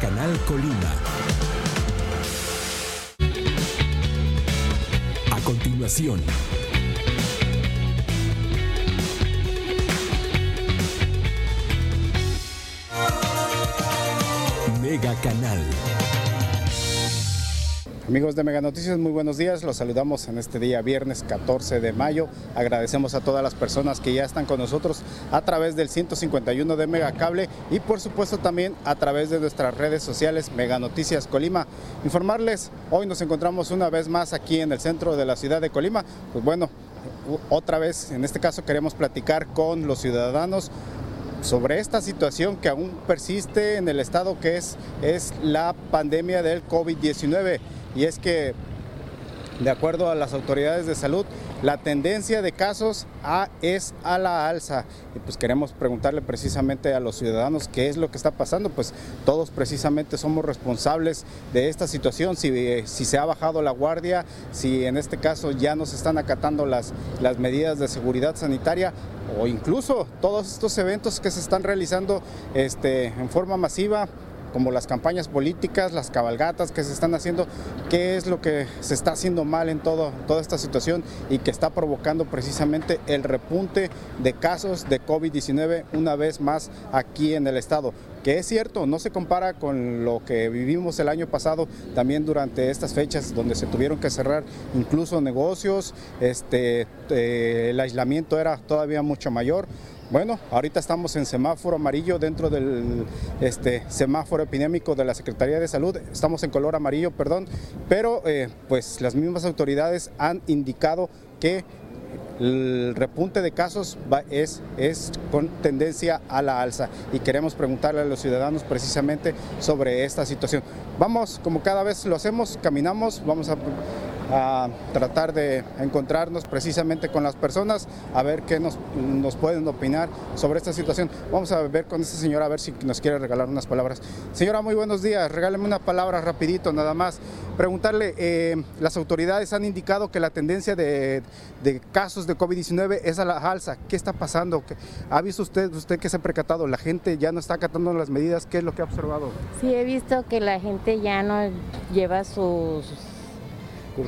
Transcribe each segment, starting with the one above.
Canal Colima. A continuación, Mega Canal. Amigos de Mega Noticias, muy buenos días. Los saludamos en este día viernes 14 de mayo. Agradecemos a todas las personas que ya están con nosotros a través del 151 de Mega Cable y por supuesto también a través de nuestras redes sociales Mega Noticias Colima. Informarles, hoy nos encontramos una vez más aquí en el centro de la ciudad de Colima. Pues bueno, otra vez, en este caso queremos platicar con los ciudadanos sobre esta situación que aún persiste en el estado que es, es la pandemia del COVID-19 y es que de acuerdo a las autoridades de salud, la tendencia de casos es a la alza. Y pues queremos preguntarle precisamente a los ciudadanos qué es lo que está pasando. Pues todos precisamente somos responsables de esta situación, si, si se ha bajado la guardia, si en este caso ya nos están acatando las, las medidas de seguridad sanitaria o incluso todos estos eventos que se están realizando este, en forma masiva como las campañas políticas, las cabalgatas que se están haciendo, qué es lo que se está haciendo mal en todo, toda esta situación y que está provocando precisamente el repunte de casos de COVID-19 una vez más aquí en el estado que es cierto, no se compara con lo que vivimos el año pasado, también durante estas fechas donde se tuvieron que cerrar incluso negocios, este, eh, el aislamiento era todavía mucho mayor. Bueno, ahorita estamos en semáforo amarillo dentro del este, semáforo epidémico de la Secretaría de Salud. Estamos en color amarillo, perdón, pero eh, pues las mismas autoridades han indicado que el repunte de casos es, es con tendencia a la alza y queremos preguntarle a los ciudadanos precisamente sobre esta situación. Vamos, como cada vez lo hacemos, caminamos, vamos a a tratar de encontrarnos precisamente con las personas, a ver qué nos, nos pueden opinar sobre esta situación. Vamos a ver con esta señora a ver si nos quiere regalar unas palabras. Señora, muy buenos días, regáleme una palabra rapidito nada más. Preguntarle, eh, las autoridades han indicado que la tendencia de, de casos de COVID-19 es a la alza. ¿Qué está pasando? ¿Ha visto usted, usted que se ha percatado? ¿La gente ya no está acatando las medidas? ¿Qué es lo que ha observado? Sí, he visto que la gente ya no lleva sus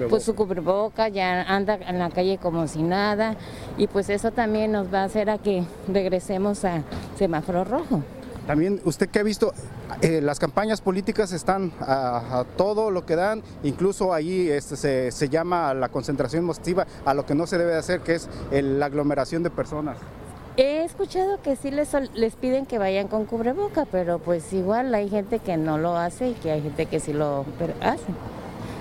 pues su cubreboca, ya anda en la calle como si nada y pues eso también nos va a hacer a que regresemos a semáforo rojo. También usted que ha visto, eh, las campañas políticas están a, todo lo que dan, incluso ahí este, se, llama la concentración masiva a lo que no se debe hacer, que es la aglomeración de personas. He escuchado que sí les, les piden que vayan con cubreboca, pero pues igual hay gente que no lo hace y que hay gente que sí lo hace.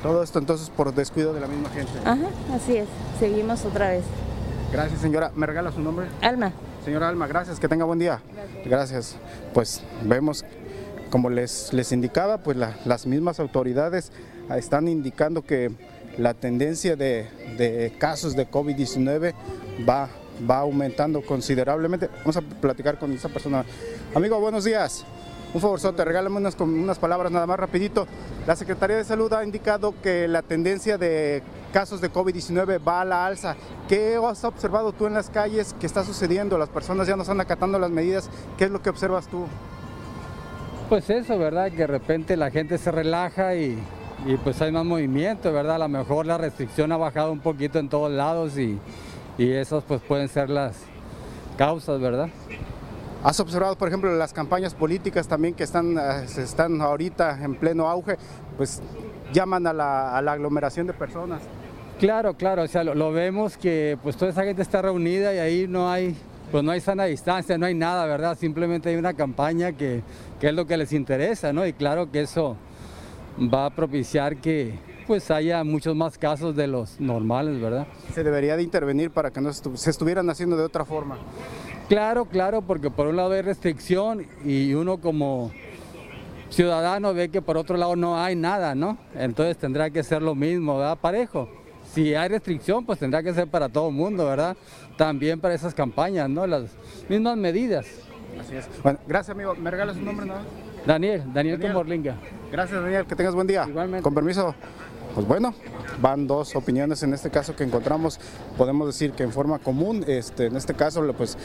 Todo esto entonces por descuido de la misma gente. Ajá, así es. Seguimos otra vez. Gracias, señora. ¿Me regala su nombre? Alma. Señora Alma, gracias. Que tenga buen día. Gracias. Pues vemos, como les, les indicaba, pues las mismas autoridades están indicando que la tendencia de, de casos de COVID-19 va, va aumentando considerablemente. Vamos a platicar con esta persona. Amigo, buenos días. Un favorzote, regálame unas, unas palabras nada más rapidito. La Secretaría de Salud ha indicado que la tendencia de casos de COVID-19 va a la alza. ¿Qué has observado tú en las calles? ¿Qué está sucediendo? Las personas ya no están acatando las medidas. ¿Qué es lo que observas tú? Pues eso, ¿verdad? Que de repente la gente se relaja y, pues hay más movimiento, ¿verdad? A lo mejor la restricción ha bajado un poquito en todos lados y, y esas pues pueden ser las causas, ¿verdad? ¿Has observado, por ejemplo, las campañas políticas también que están, eh, están ahorita en pleno auge, pues llaman a la, aglomeración de personas? Claro, claro, o sea, lo, vemos que pues toda esa gente está reunida y ahí no hay, pues no hay sana distancia, no hay nada, ¿verdad? Simplemente hay una campaña que, que es lo que les interesa, ¿no? Y claro que eso va a propiciar que pues haya muchos más casos de los normales, ¿verdad? Se debería de intervenir para que no se estuvieran haciendo de otra forma. Claro, claro, porque por un lado hay restricción y uno como ciudadano ve que por otro lado no hay nada, ¿no? Entonces tendrá que ser lo mismo, ¿verdad? Parejo. Si hay restricción, pues tendrá que ser para todo el mundo, ¿verdad? También para esas campañas, ¿no? Las mismas medidas. Así es. Bueno, gracias, amigo. ¿Me regalas un nombre, no? Daniel, Daniel, Daniel. Morlinga. Gracias, Daniel. Que tengas buen día. Igualmente. Con permiso. Pues bueno, van dos opiniones en este caso que encontramos, podemos decir que en forma común, este, en este caso pues,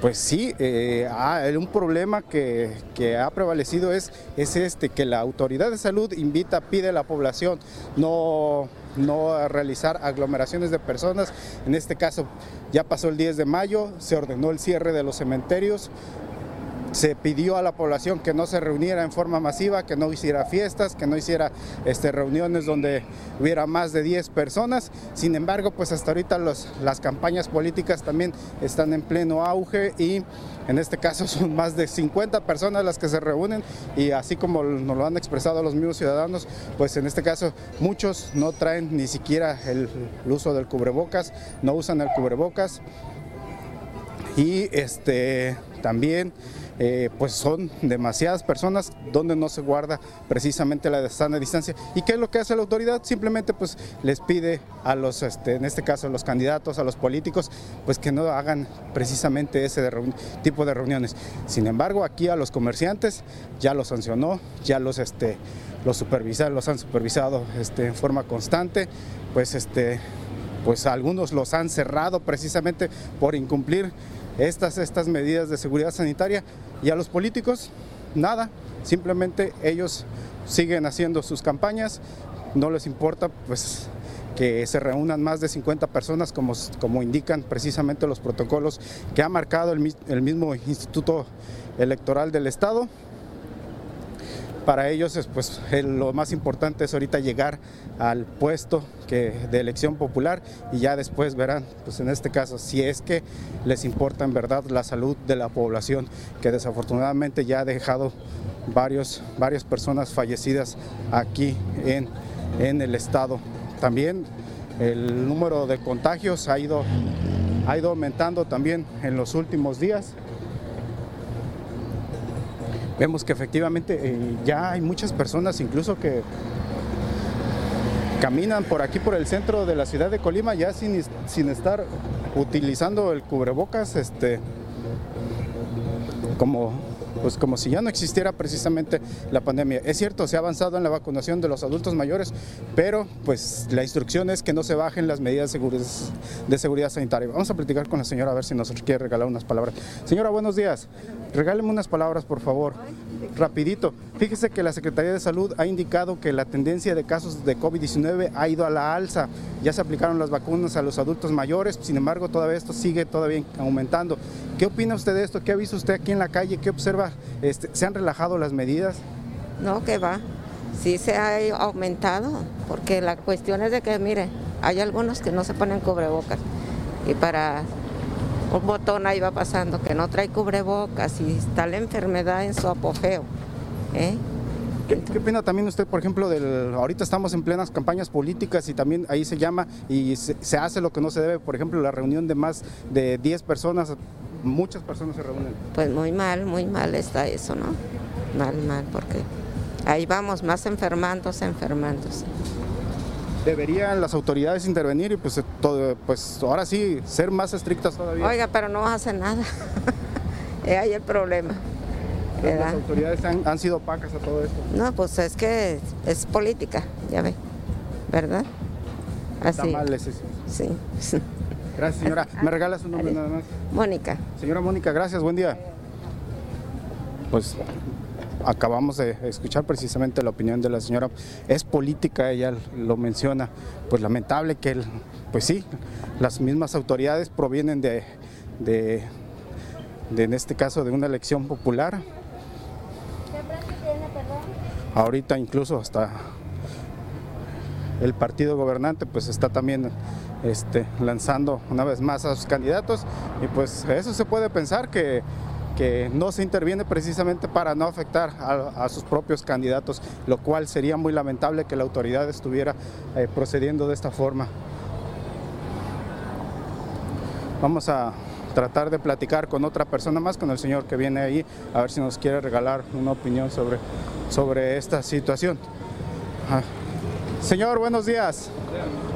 pues sí, eh, un problema que, ha prevalecido es, es este, que la autoridad de salud invita, pide a la población no no realizar aglomeraciones de personas. En este caso ya pasó el 10 de mayo, se ordenó el cierre de los cementerios, se pidió a la población que no se reuniera en forma masiva, que no hiciera fiestas, que no hiciera este, reuniones donde hubiera más de 10 personas. Sin embargo, pues hasta ahorita las campañas políticas también están en pleno auge y en este caso son más de 50 personas las que se reúnen y así como nos lo han expresado los mismos ciudadanos, pues en este caso muchos no traen ni siquiera el uso del cubrebocas, no usan el cubrebocas y este también eh, pues son demasiadas personas donde no se guarda precisamente la sana distancia. ¿Y qué es lo que hace la autoridad? Simplemente pues les pide a los, este, en este caso a los candidatos, a los políticos, pues que no hagan precisamente ese tipo de reuniones. Sin embargo, aquí a los comerciantes ya los sancionó, ya los, este, los, los han supervisado este, en forma constante, pues este pues algunos los han cerrado precisamente por incumplir estas, estas medidas de seguridad sanitaria y a los políticos nada, simplemente ellos siguen haciendo sus campañas, no les importa pues que se reúnan más de 50 personas como, como indican precisamente los protocolos que ha marcado el, el mismo Instituto Electoral del Estado para ellos es, pues, lo más importante es ahorita llegar al puesto de elección popular y ya después verán, pues en este caso, si es que les importa en verdad la salud de la población, que desafortunadamente ya ha dejado varios, varias personas fallecidas aquí en, en el estado. También el número de contagios ha ido, ha ido aumentando también en los últimos días vemos que efectivamente eh, ya hay muchas personas incluso que caminan por aquí por el centro de la ciudad de Colima ya sin, sin estar utilizando el cubrebocas este como pues como si ya no existiera precisamente la pandemia. Es cierto, se ha avanzado en la vacunación de los adultos mayores, pero pues la instrucción es que no se bajen las medidas de seguridad sanitaria. Vamos a platicar con la señora a ver si nos quiere regalar unas palabras. Señora, buenos días. Regáleme unas palabras, por favor. Rapidito. Fíjese que la Secretaría de Salud ha indicado que la tendencia de casos de COVID-19 ha ido a la alza. Ya se aplicaron las vacunas a los adultos mayores, sin embargo, todavía esto sigue todavía aumentando. ¿Qué opina usted de esto? ¿Qué ha visto usted aquí en la calle? ¿Qué observa? Este, ¿Se han relajado las medidas? No, que va. Sí se ha aumentado, porque la cuestión es de que, mire, hay algunos que no se ponen cubrebocas y para un botón ahí va pasando que no trae cubrebocas y está la enfermedad en su apogeo. ¿eh? ¿Qué, opina también usted, por ejemplo, del ahorita estamos en plenas campañas políticas y también ahí se llama y se, se hace lo que no se debe, por ejemplo, la reunión de más de 10 personas muchas personas se reúnen. Pues muy mal, muy mal está eso, ¿no? Mal, mal, porque ahí vamos, más enfermándose, enfermándose. Deberían las autoridades intervenir y pues, eh, todo, pues ahora sí, ser más estrictas todavía. Oiga, pero no hacen nada. es ahí el problema. Las autoridades han, han, sido opacas a todo esto. No, pues es que es política, ya ve, ¿verdad? Así. Está mal ese. Sí. Gracias, señora. ¿Me regala su nombre nada más? Mónica. Señora Mónica, gracias, buen día. Pues acabamos de escuchar precisamente la opinión de la señora. Es política, ella lo menciona. Pues lamentable que, pues sí, las mismas autoridades provienen de, de, de, en este caso, de una elección popular. Ahorita incluso hasta el partido gobernante pues está también este, lanzando una vez más a sus candidatos y pues eso se puede pensar que, que no se interviene precisamente para no afectar a, sus propios candidatos, lo cual sería muy lamentable que la autoridad estuviera eh, procediendo de esta forma. Vamos a tratar de platicar con otra persona más, con el señor que viene ahí, a ver si nos quiere regalar una opinión sobre, sobre esta situación. Ah. Señor, buenos días.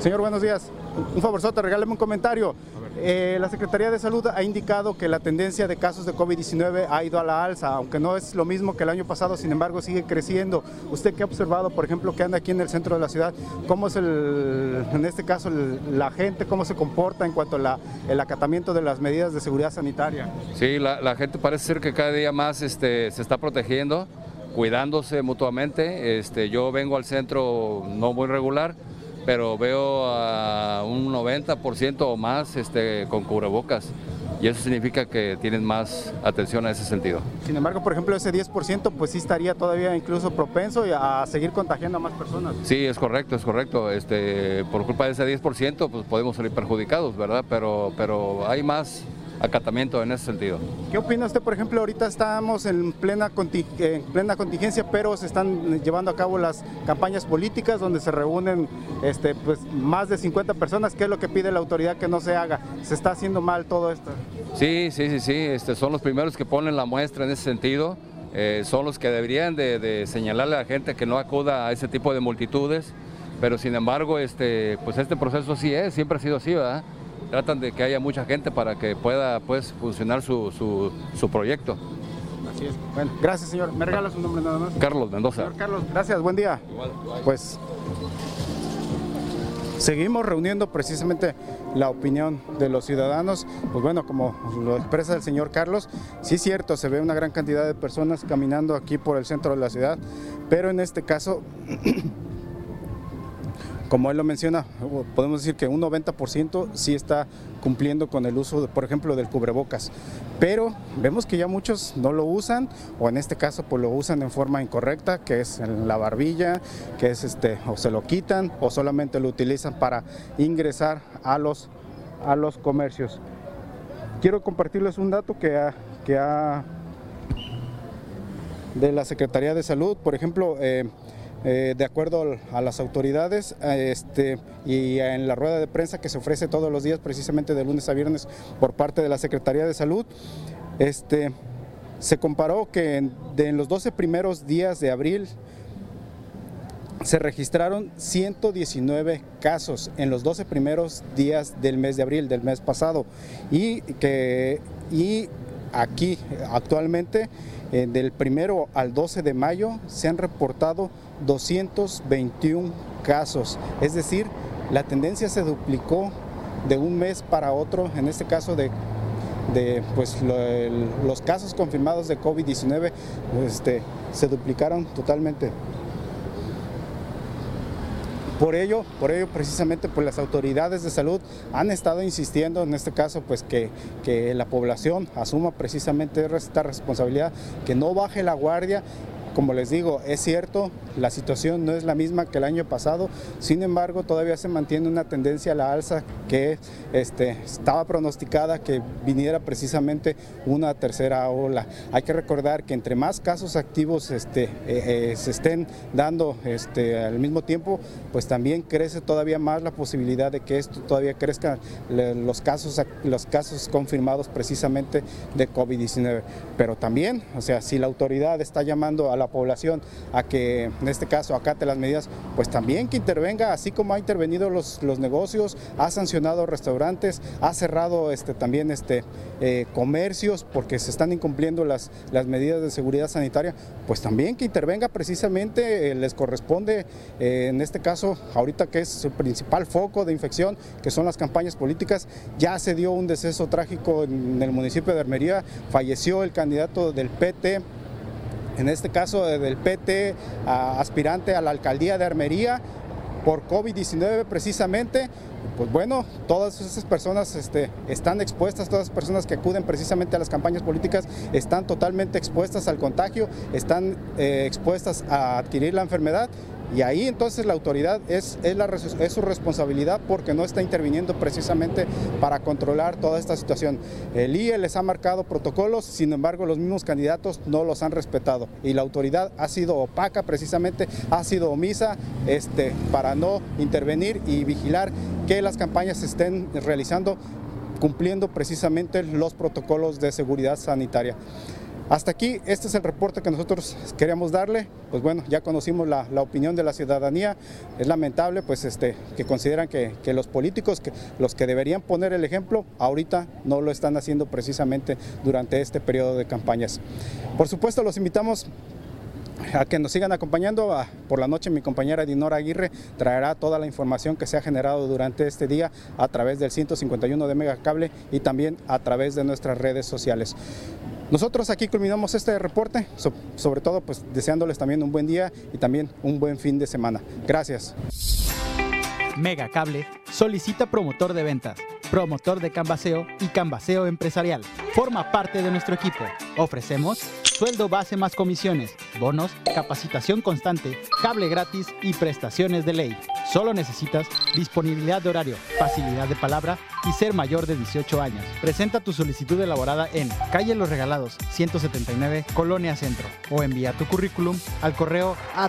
Señor, buenos días un favorzote, regáleme un comentario. Eh, la Secretaría de Salud ha indicado que la tendencia de casos de COVID-19 ha ido a la alza, aunque no es lo mismo que el año pasado, sin embargo sigue creciendo. ¿Usted qué ha observado, por ejemplo, que anda aquí en el centro de la ciudad? ¿Cómo es el, en este caso la gente, cómo se comporta en cuanto al acatamiento de las medidas de seguridad sanitaria? Sí, la, gente parece ser que cada día más este, se está protegiendo, cuidándose mutuamente. Este, yo vengo al centro no muy regular pero veo a un 90% o más este, con cubrebocas y eso significa que tienen más atención a ese sentido. Sin embargo, por ejemplo, ese 10% pues sí estaría todavía incluso propenso a seguir contagiando a más personas. Sí, es correcto, es correcto. Este, por culpa de ese 10% pues podemos salir perjudicados, ¿verdad? Pero, pero hay más acatamiento en ese sentido. ¿Qué opina usted, por ejemplo, ahorita estamos en plena, en plena contingencia, pero se están llevando a cabo las campañas políticas donde se reúnen este, pues, más de 50 personas? ¿Qué es lo que pide la autoridad que no se haga? ¿Se está haciendo mal todo esto? Sí, sí, sí, sí, este, son los primeros que ponen la muestra en ese sentido. Eh, son los que deberían de, señalarle a la gente que no acuda a ese tipo de multitudes, pero sin embargo, este, pues este proceso sí es, siempre ha sido así, ¿verdad? Tratan de que haya mucha gente para que pueda pues, funcionar su, su, proyecto. Así es. Bueno, gracias señor. ¿Me regala su nombre nada más? Carlos Mendoza. Señor Carlos, gracias, buen día. Igual, Pues seguimos reuniendo precisamente la opinión de los ciudadanos. Pues bueno, como lo expresa el señor Carlos, sí es cierto, se ve una gran cantidad de personas caminando aquí por el centro de la ciudad, pero en este caso como él lo menciona, podemos decir que un 90% sí está cumpliendo con el uso, por ejemplo, del cubrebocas. Pero vemos que ya muchos no lo usan, o en este caso pues lo usan en forma incorrecta, que es en la barbilla, que es este, o se lo quitan, o solamente lo utilizan para ingresar a los, a los comercios. Quiero compartirles un dato que ha, que ha de la Secretaría de Salud, por ejemplo, eh, eh, de acuerdo a las autoridades este, y en la rueda de prensa que se ofrece todos los días, precisamente de lunes a viernes, por parte de la Secretaría de Salud. Este, se comparó que en, los 12 primeros días de abril se registraron 119 casos en los 12 primeros días del mes de abril, del mes pasado, y que y aquí actualmente eh, del primero al 12 de mayo se han reportado 221 casos, es decir, la tendencia se duplicó de un mes para otro, en este caso de, pues, los casos confirmados de COVID-19 este, se duplicaron totalmente. Por ello, por ello precisamente pues las autoridades de salud han estado insistiendo en este caso pues que, que la población asuma precisamente esta responsabilidad, que no baje la guardia como les digo, es cierto, la situación no es la misma que el año pasado, sin embargo todavía se mantiene una tendencia a la alza que este, estaba pronosticada que viniera precisamente una tercera ola. Hay que recordar que entre más casos activos este, eh, eh, se estén dando este, al mismo tiempo, pues también crece todavía más la posibilidad de que esto todavía crezca los casos, los casos confirmados precisamente de COVID-19. Pero también, o sea, si la autoridad está llamando a la población a que en este caso acate las medidas, pues también que intervenga, así como ha intervenido los, los negocios, ha sancionado restaurantes, ha cerrado este, también este, eh, comercios porque se están incumpliendo las, las medidas de seguridad sanitaria, pues también que intervenga precisamente, eh, les corresponde eh, en este caso, ahorita que es el principal foco de infección, que son las campañas políticas, ya se dio un deceso trágico en el municipio de Armería, falleció el candidato del PT, en este caso del PT, aspirante a la alcaldía de Armería por COVID-19 precisamente, pues bueno, todas esas personas este, están expuestas, todas las personas que acuden precisamente a las campañas políticas están totalmente expuestas al contagio, están eh, expuestas a adquirir la enfermedad y ahí entonces la autoridad es, es, su responsabilidad porque no está interviniendo precisamente para controlar toda esta situación. El IE les ha marcado protocolos, sin embargo los mismos candidatos no los han respetado y la autoridad ha sido opaca precisamente, ha sido omisa este, para no intervenir y vigilar que las campañas se estén realizando cumpliendo precisamente los protocolos de seguridad sanitaria. Hasta aquí, este es el reporte que nosotros queríamos darle. Pues bueno, ya conocimos la, opinión de la ciudadanía. Es lamentable pues este, que consideran que, los políticos, que los que deberían poner el ejemplo, ahorita no lo están haciendo precisamente durante este periodo de campañas. Por supuesto, los invitamos a que nos sigan acompañando. por la noche mi compañera Dinora Aguirre traerá toda la información que se ha generado durante este día a través del 151 de Megacable y también a través de nuestras redes sociales. Nosotros aquí culminamos este reporte, sobre todo pues deseándoles también un buen día y también un buen fin de semana. Gracias. Megacable solicita promotor de ventas, promotor de canvaseo y canvaseo empresarial. Forma parte de nuestro equipo. Ofrecemos sueldo base más comisiones, bonos, capacitación constante, cable gratis y prestaciones de ley. Solo necesitas disponibilidad de horario, facilidad de palabra y ser mayor de 18 años. Presenta tu solicitud elaborada en Calle Los Regalados, 179, Colonia Centro o envía tu currículum al correo a